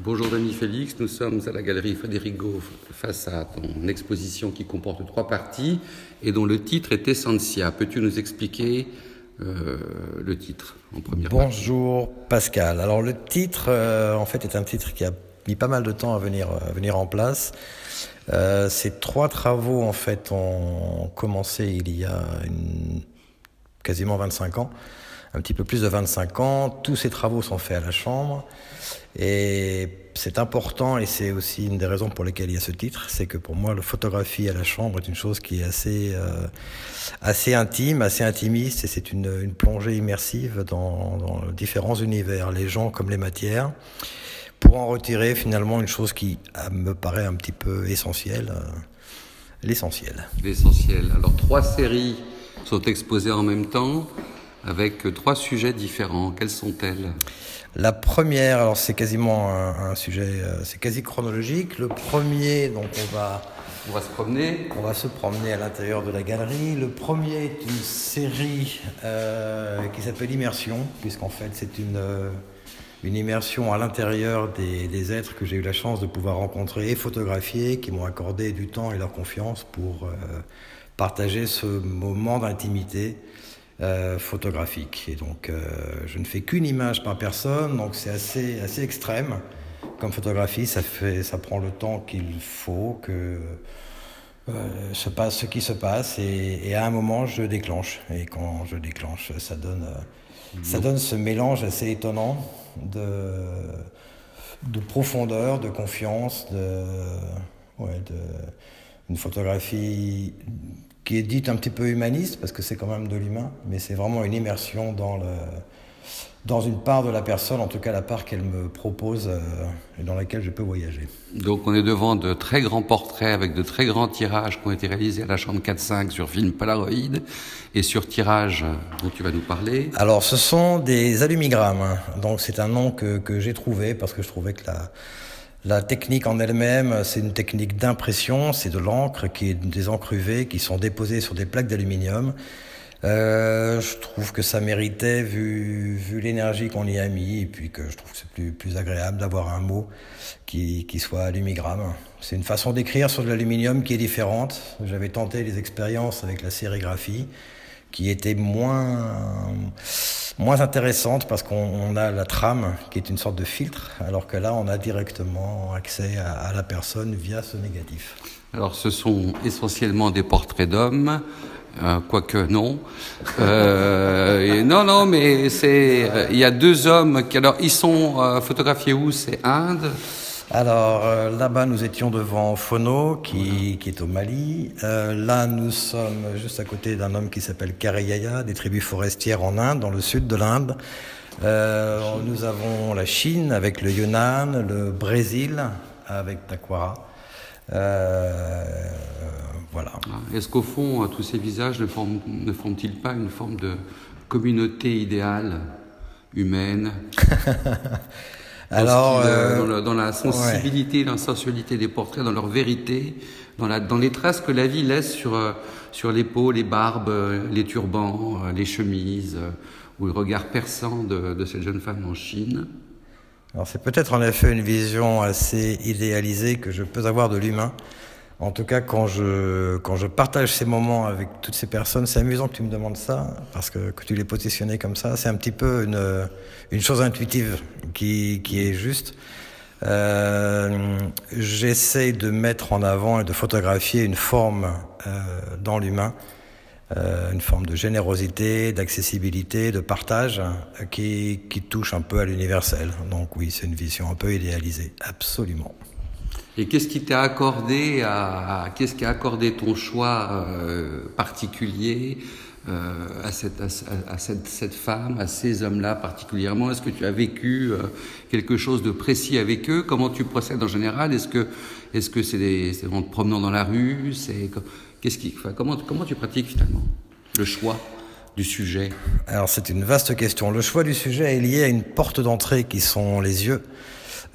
Bonjour Dany Félix, nous sommes à la galerie Frédéric face à ton exposition qui comporte trois parties et dont le titre est Essentia. Peux-tu nous expliquer euh, le titre en première Bonjour Pascal. Alors le titre euh, en fait est un titre qui a mis pas mal de temps à venir, à venir en place. Euh, ces trois travaux en fait ont commencé il y a quasiment 25 ans un petit peu plus de 25 ans. Tous ces travaux sont faits à la Chambre. Et c'est important, et c'est aussi une des raisons pour lesquelles il y a ce titre, c'est que pour moi, la photographie à la Chambre est une chose qui est assez, euh, assez intime, assez intimiste, et c'est une, plongée immersive dans, dans différents univers, les gens comme les matières pour en retirer finalement une chose qui me paraît un petit peu essentielle, euh, l'essentiel. L'essentiel. Alors trois séries sont exposées en même temps avec trois sujets différents. Quelles sont-elles? La première, alors c'est quasiment un, sujet, euh, c'est quasi chronologique. Le premier, donc on va on va se promener. On va se promener à l'intérieur de la galerie. Le premier est une série euh, qui s'appelle Immersion, puisqu'en fait c'est une, euh, une immersion à l'intérieur des, des, êtres que j'ai eu la chance de pouvoir rencontrer et photographier, qui m'ont accordé du temps et leur confiance pour euh, partager ce moment d'intimité euh, photographique. Et donc, euh, je ne fais qu'une image par personne, donc c'est assez, assez extrême comme photographie. Ça, fait, ça prend le temps qu'il faut que euh, se passe ce qui se passe. Et, et, à un moment, je déclenche. Et quand je déclenche, ça donne, ça donne ce mélange assez étonnant de, de profondeur, de confiance, de, ouais, de une photographie qui est dite un petit peu humaniste, parce que c'est quand même de l'humain, mais c'est vraiment une immersion dans, le, dans une part de la personne, en tout cas la part qu'elle me propose euh, et dans laquelle je peux voyager. Donc on est devant de très grands portraits avec de très grands tirages qui ont été réalisés à la Chambre 4-5 sur film Polaroid et sur tirage dont tu vas nous parler. Alors ce sont des allumigrammes, donc c'est un nom que, que j'ai trouvé parce que je trouvais que la la technique en elle-même, c'est une technique d'impression, c'est de l'encre, qui est des encres UV qui sont déposées sur des plaques d'aluminium. Euh, je trouve que ça méritait vu, vu l'énergie qu'on y a mis et puis que je trouve que c'est plus, plus agréable d'avoir un mot qui, qui soit allumigramme. C'est une façon d'écrire sur de l'aluminium qui est différente. J'avais tenté les expériences avec la sérigraphie qui était moins moins intéressante parce qu'on a la trame qui est une sorte de filtre, alors que là, on a directement accès à, la personne via ce négatif. Alors, ce sont essentiellement des portraits d'hommes. Euh, quoique non. Euh, non, non, mais c'est. Euh, il y a deux hommes qui. Alors, ils sont photographiés où? C'est Inde alors euh, là-bas, nous étions devant Fono, qui, qui est au Mali. Euh, là, nous sommes juste à côté d'un homme qui s'appelle Kareyaya, des tribus forestières en Inde, dans le sud de l'Inde. Euh, nous avons la Chine avec le Yunnan, le Brésil avec Taquara. Voilà. Ah, est-ce qu'au fond, tous ces visages ne forment, ne forment-ils pas une forme de communauté idéale humaine? Alors, euh, dans, le, dans, la sensibilité, ouais. la sensualité des portraits, dans leur vérité, dans, la, dans les traces que la vie laisse sur, euh, sur les peaux, les barbes, euh, les turbans, les chemises, ou le regard perçant de, de cette jeune femme en Chine. Alors c'est peut-être en effet une vision assez idéalisée que je peux avoir de l'humain. En tout cas, quand je, quand je partage ces moments avec toutes ces personnes, c'est amusant que tu me demandes ça, parce que, que tu les positionné comme ça, c'est un petit peu une, une chose intuitive qui, qui est juste. Euh, J'essaie de mettre en avant et de photographier une forme euh, dans l'humain, euh, une forme de générosité, d'accessibilité, de partage, qui, qui touche un peu à l'universel. Donc oui, c'est une vision un peu idéalisée, absolument. Et qu'est-ce qui t'a accordé à, qu'est-ce qui a accordé ton choix euh, particulier euh, à, cette, à, cette, cette, femme, à ces hommes-là particulièrement? Est-ce que tu as vécu euh, quelque chose de précis avec eux? Comment tu procèdes en général? Est-ce que est-ce que c'est en te promenant dans la rue? C'est qu'est-ce qui, comment comment tu pratiques finalement le choix du sujet? Alors c'est une vaste question. Le choix du sujet est lié à une porte d'entrée qui sont les yeux.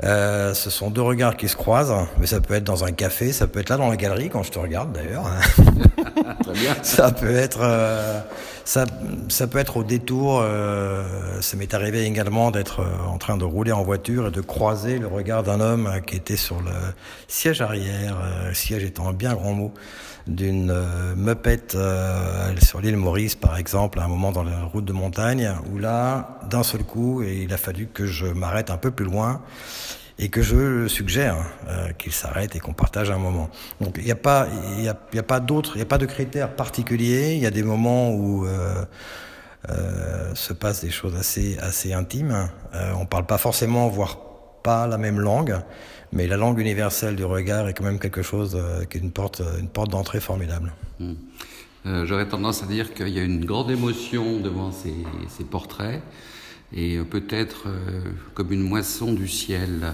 Euh, ce sont deux regards qui se croisent, mais ça peut être dans un café, ça peut être là dans la galerie quand je te regarde d'ailleurs. Très bien. Ça peut être, euh, Ça, ça peut être au détour. Euh, ça m'est arrivé également d'être euh, en train de rouler en voiture et de croiser le regard d'un homme qui était sur le siège arrière, euh, siège étant un bien grand mot, d'une euh, meupette sur l'île Maurice, par exemple, à un moment dans la route de montagne, où là, d'un seul coup, et il a fallu que je m'arrête un peu plus loin et que je suggère euh, qu'il s'arrête et qu'on partage un moment. Donc il n'y a pas, il y a, pas d'autres, il n'y a pas de critères particuliers. Il y a des moments où euh, euh, se passent des choses assez, assez intimes. Euh, on parle pas forcément, voire pas la même langue, mais la langue universelle du regard est quand même quelque chose euh, qui est une porte, une porte d'entrée formidable. Mmh. J'aurais tendance à dire qu'il y a une grande émotion devant ces, portraits et peut-être euh, comme une moisson du ciel,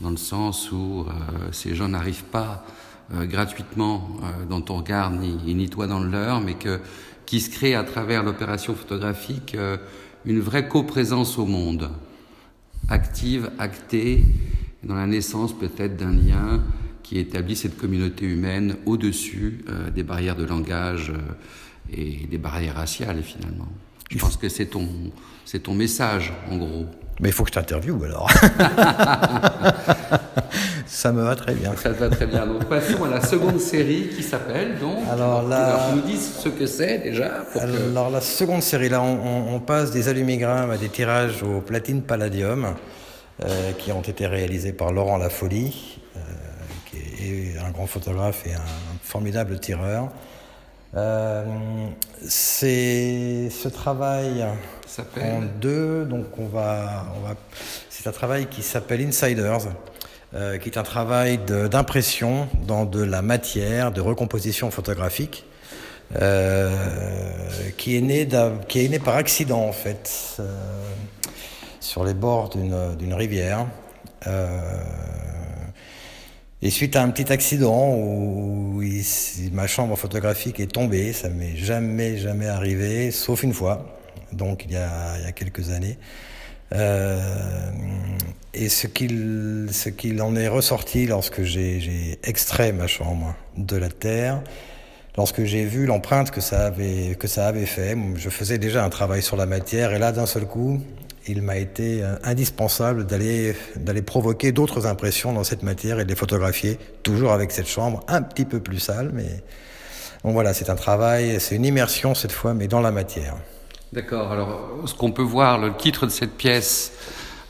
dans le sens où euh, ces gens n'arrivent pas euh, gratuitement euh, dans ton regard, ni, ni toi dans le leur, mais que, qui se crée à travers l'opération photographique euh, une vraie coprésence au monde, active, actée, dans la naissance peut-être d'un lien qui établit cette communauté humaine au-dessus euh, des barrières de langage et des barrières raciales finalement. Je pense que c'est ton, c'est ton message, en gros. Mais il faut que je t'interviewe alors. ça me va très bien. Ça te va très bien. Donc passons à la seconde série qui s'appelle donc. Alors là, nous dis ce que c'est déjà. Pour alors que... la seconde série là, on, on, on, passe des allumigrammes à des tirages au platine palladium euh, qui ont été réalisés par Laurent Lafolie, euh, qui est un grand photographe et un formidable tireur. Euh, c'est ce travail en deux, donc on va, on va c'est un travail qui s'appelle Insiders, euh, qui est un travail d'impression dans de la matière, de recomposition photographique, euh, qui est né qui est né par accident en fait, euh, sur les bords d'une rivière. Et suite à un petit accident où ma chambre photographique est tombée, ça m'est jamais, jamais arrivé, sauf une fois, donc il y a, il y a quelques années. Euh, et ce qu'il ce qu'il en est ressorti lorsque j'ai extrait ma chambre de la terre, lorsque j'ai vu l'empreinte que ça avait que ça avait fait, je faisais déjà un travail sur la matière et là d'un seul coup, il m'a été indispensable d'aller provoquer d'autres impressions dans cette matière et de les photographier, toujours avec cette chambre un petit peu plus sale, mais bon voilà, c'est un travail, c'est une immersion cette fois, mais dans la matière. D'accord. Alors, ce qu'on peut voir, le titre de cette pièce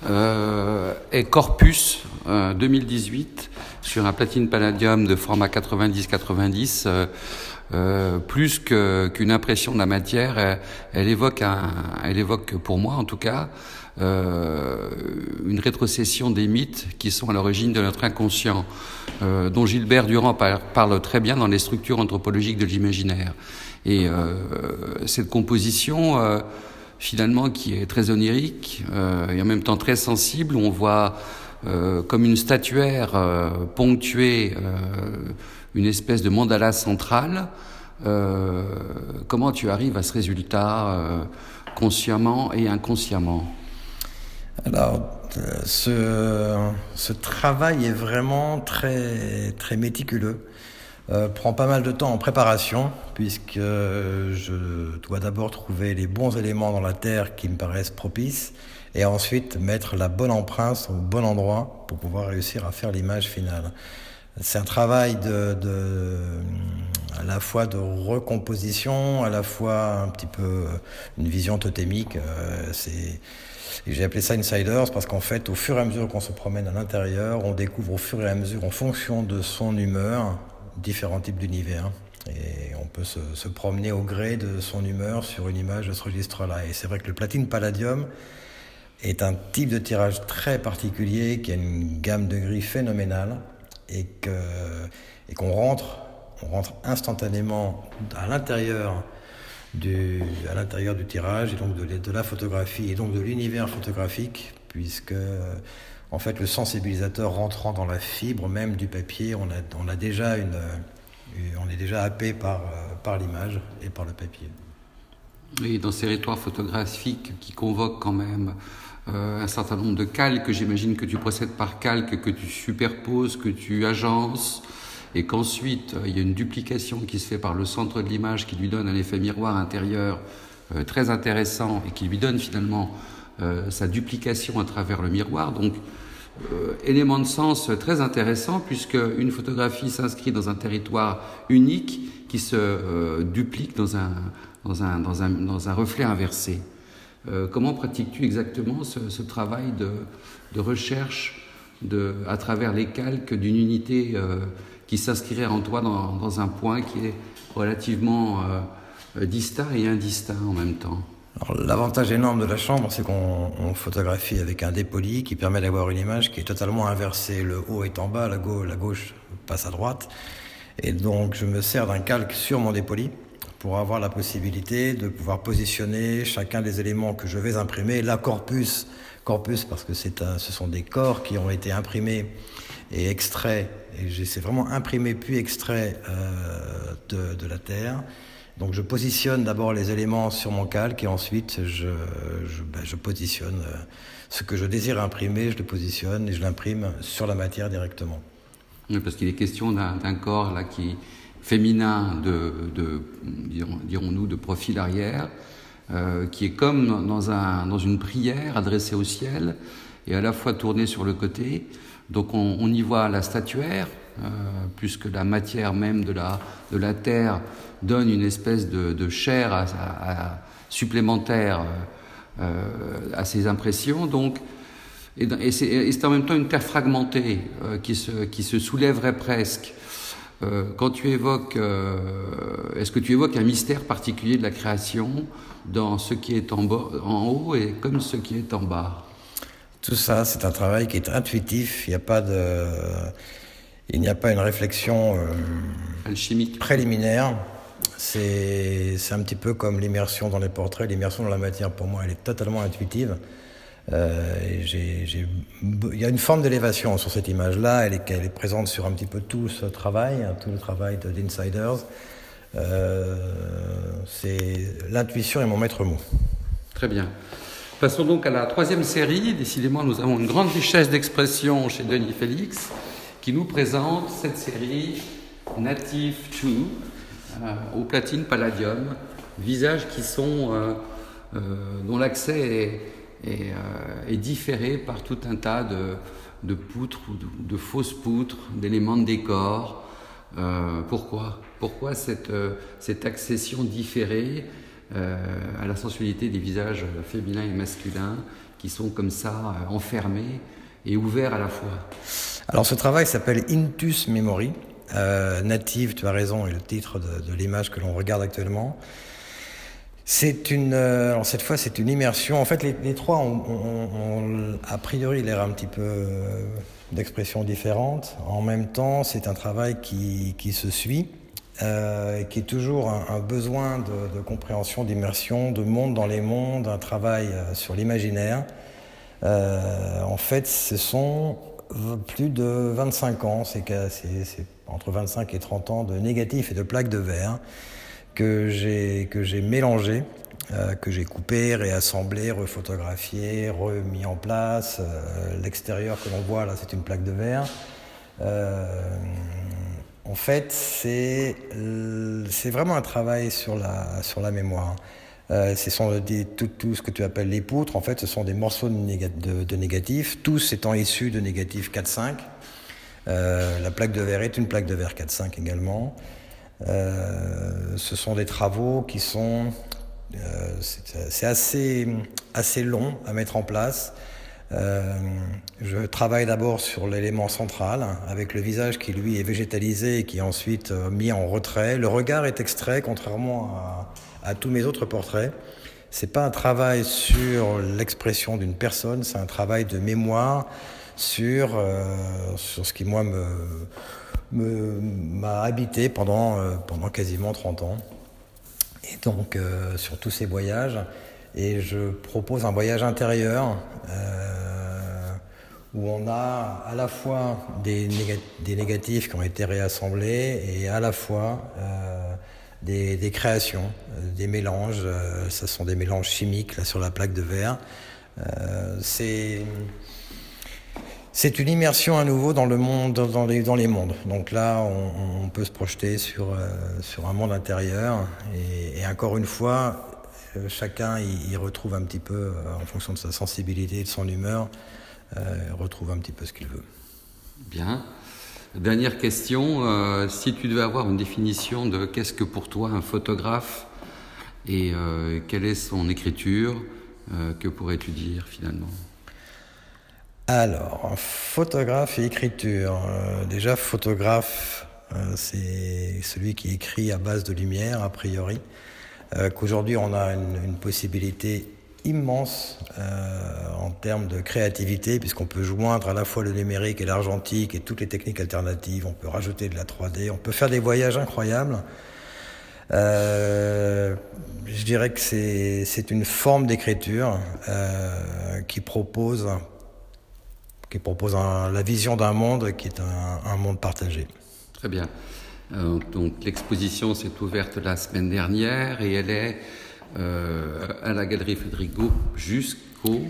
euh, est Corpus euh, 2018 sur un platine palladium de format 90-90. Euh, euh, plus qu'une qu impression de la matière, elle, évoque un, elle évoque pour moi en tout cas euh, une rétrocession des mythes qui sont à l'origine de notre inconscient, euh, dont Gilbert Durand par, parle très bien dans les structures anthropologiques de l'imaginaire. Et euh, cette composition, euh, finalement, qui est très onirique et en même temps très sensible, où on voit comme une statuaire ponctuée une espèce de mandala central. Euh, comment tu arrives à ce résultat euh, consciemment et inconsciemment? Alors, ce, ce, travail est vraiment très, très méticuleux. Euh, prend pas mal de temps en préparation, puisque je dois d'abord trouver les bons éléments dans la terre qui me paraissent propices, et ensuite mettre la bonne empreinte au bon endroit pour pouvoir réussir à faire l'image finale. C'est un travail de, à la fois de recomposition, à la fois un petit peu une vision totémique. Euh, j'ai appelé ça Insiders parce qu'en fait, au fur et à mesure qu'on se promène à l'intérieur, on découvre au fur et à mesure, en fonction de son humeur, différents types d'univers. Et on peut se, promener au gré de son humeur sur une image de ce registre-là. Et c'est vrai que le platine palladium est un type de tirage très particulier qui a une gamme de gris phénoménale et que et qu'on rentre on rentre instantanément à l'intérieur du à l'intérieur du tirage et donc de, de, la photographie et donc de l'univers photographique puisque en fait le sensibilisateur rentrant dans la fibre même du papier on a on a déjà une on est déjà happé par par l'image et par le papier. Oui, dans ces territoires photographiques qui convoquent quand même euh, un certain nombre de calques. J'imagine que tu procèdes par calque, que tu superposes, que tu agences. et qu'ensuite il y a une duplication qui se fait par le centre de l'image qui lui donne un effet miroir intérieur très intéressant et qui lui donne finalement sa duplication à travers le miroir. Donc euh, élément de sens très intéressant puisque une photographie s'inscrit dans un territoire unique qui se euh, duplique dans un, dans, un, dans, un, dans un reflet inversé. Euh, comment pratiques-tu exactement ce, travail de, recherche à travers les calques d'une unité qui s'inscrirait en toi dans, un point qui est relativement distinct et indistinct en même temps? L'avantage énorme de la chambre, c'est qu'on photographie avec un dépoli qui permet d'avoir une image qui est totalement inversée. Le haut est en bas, la gauche, la gauche passe à droite. Et donc je me sers d'un calque sur mon dépoli pour avoir la possibilité de pouvoir positionner chacun des éléments que je vais imprimer. La corpus, corpus parce que c'est ce sont des corps qui ont été imprimés et extraits. Et c'est vraiment imprimé puis extrait euh, de, de la terre. Donc je positionne d'abord les éléments sur mon calque et ensuite je, ben, positionne euh, ce que je désire imprimer, je le positionne et je l'imprime sur la matière directement. Oui, parce qu'il est question d'un corps là qui féminin de, dirons-nous, de profil arrière, euh, qui est comme dans, un, dans une prière adressée au ciel et à la fois tournée sur le côté. Donc on, y voit la statuaire, euh, puisque la matière même de la, de la terre donne une espèce de, chair à, supplémentaire euh, à ces impressions. Donc, et, c'est en même temps une terre fragmentée qui, se, qui se soulèverait presque. Euh, quand tu évoques, est-ce que tu évoques un mystère particulier de la création dans ce qui est en, en haut et comme ce qui est en bas? Tout ça, c'est un travail qui est intuitif. Il n'y a pas de, il n'y a pas une réflexion alchimique préliminaire. C'est un petit peu comme l'immersion dans les portraits. L'immersion dans la matière, pour moi, elle est totalement intuitive. Euh, il y a une forme d'élévation sur cette image-là. Elle est, présente sur un petit peu tout ce travail, hein, tout le travail d'Insiders. Euh, L'intuition est mon maître mot. Très bien. Passons donc à la troisième série. Décidément, nous avons une grande richesse d'expression chez Denis Félix qui nous présente cette série Native 2 euh, au platine palladium, visages qui sont, dont l'accès est, est, différé par tout un tas de, de poutres ou de, fausses poutres, d'éléments de décor. pourquoi? Pourquoi cette, cette accession différée à la sensualité des visages féminins et masculins qui sont comme ça enfermés et ouverts à la fois? Alors ce travail s'appelle Intus Memory. Euh, native, tu as raison, est le titre de, l'image que l'on regarde actuellement. C'est une, euh, cette fois, c'est une immersion. En fait, les, trois ont, a priori l'air un petit peu euh, d'expression différente. En même temps, c'est un travail qui, qui se suit, qui est toujours un, besoin de, compréhension, d'immersion, de monde dans les mondes, un travail sur l'imaginaire. en fait, ce sont plus de 25 ans, c'est entre 25 et 30 ans de négatifs et de plaques de verre que j'ai que j'ai mélangé, euh, que j'ai coupé, réassemblé, refotographié, remis en place. Euh, l'extérieur que l'on voit là, c'est une plaque de verre. Euh, en fait, c'est c'est vraiment un travail sur la sur la mémoire. ce sont des, tout, tout, ce que tu appelles les poutres. En fait, ce sont des morceaux de, de négatifs, tous étant issus de négatifs 4-5. Euh, la plaque de verre est une plaque de verre 4-5 également. Euh, ce sont des travaux qui sont euh, c'est assez, assez long à mettre en place. je travaille d'abord sur l'élément central, avec le visage qui lui est végétalisé et qui est ensuite mis en retrait. Le regard est extrait, contrairement à, tous mes autres portraits. C'est pas un travail sur l'expression d'une personne, c'est un travail de mémoire sur, euh, sur ce qui, moi, m'a habité pendant, euh, pendant quasiment 30 ans. Et donc, euh, sur tous ces voyages. Et je propose un voyage intérieur où on a à la fois des, des, négatifs qui ont été réassemblés et à la fois des, des, créations, des mélanges. ce sont des mélanges chimiques là sur la plaque de verre. c'est C'est une immersion à nouveau dans le monde, dans les, mondes. Donc là, on, peut se projeter sur, euh, sur un monde intérieur. Et, encore une fois, euh, chacun y, retrouve un petit peu, euh, en fonction de sa sensibilité et de son humeur, retrouve un petit peu ce qu'il veut. Bien. Dernière question, si tu devais avoir une définition de qu'est-ce que pour toi un photographe et quelle est son écriture, que pourrais-tu dire finalement? Alors, photographe et écriture. Euh, déjà, photographe, euh, c'est celui qui écrit à base de lumière, a priori. Euh, qu'aujourd'hui, on a une, possibilité immense en termes de créativité, puisqu'on peut joindre à la fois le numérique et l'argentique et toutes les techniques alternatives. On peut rajouter de la 3D, on peut faire des voyages incroyables. je dirais que c'est une forme d'écriture qui propose qui propose la vision d'un monde qui est un, monde partagé. Très bien. Euh, donc l'exposition s'est ouverte la semaine dernière et elle est euh, à la Galerie Federico jusqu'au...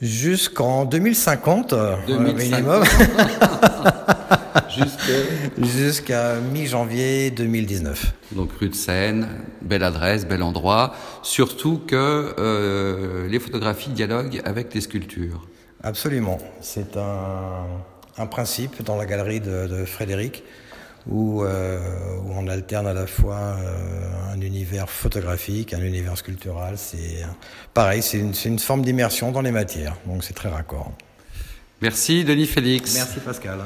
Jusqu'en 2050, 2050. minimum. Jusqu'à mi-janvier 2019. Donc rue de Seine, belle adresse, bel endroit. Surtout que euh, les photographies dialoguent avec les sculptures. Absolument. C'est un, principe dans la galerie de, Frédéric où, euh, où, on alterne à la fois euh, un univers photographique, un univers sculptural. C'est pareil, c'est une, une forme d'immersion dans les matières. Donc c'est très raccord. Merci Denis Félix. Merci Pascal.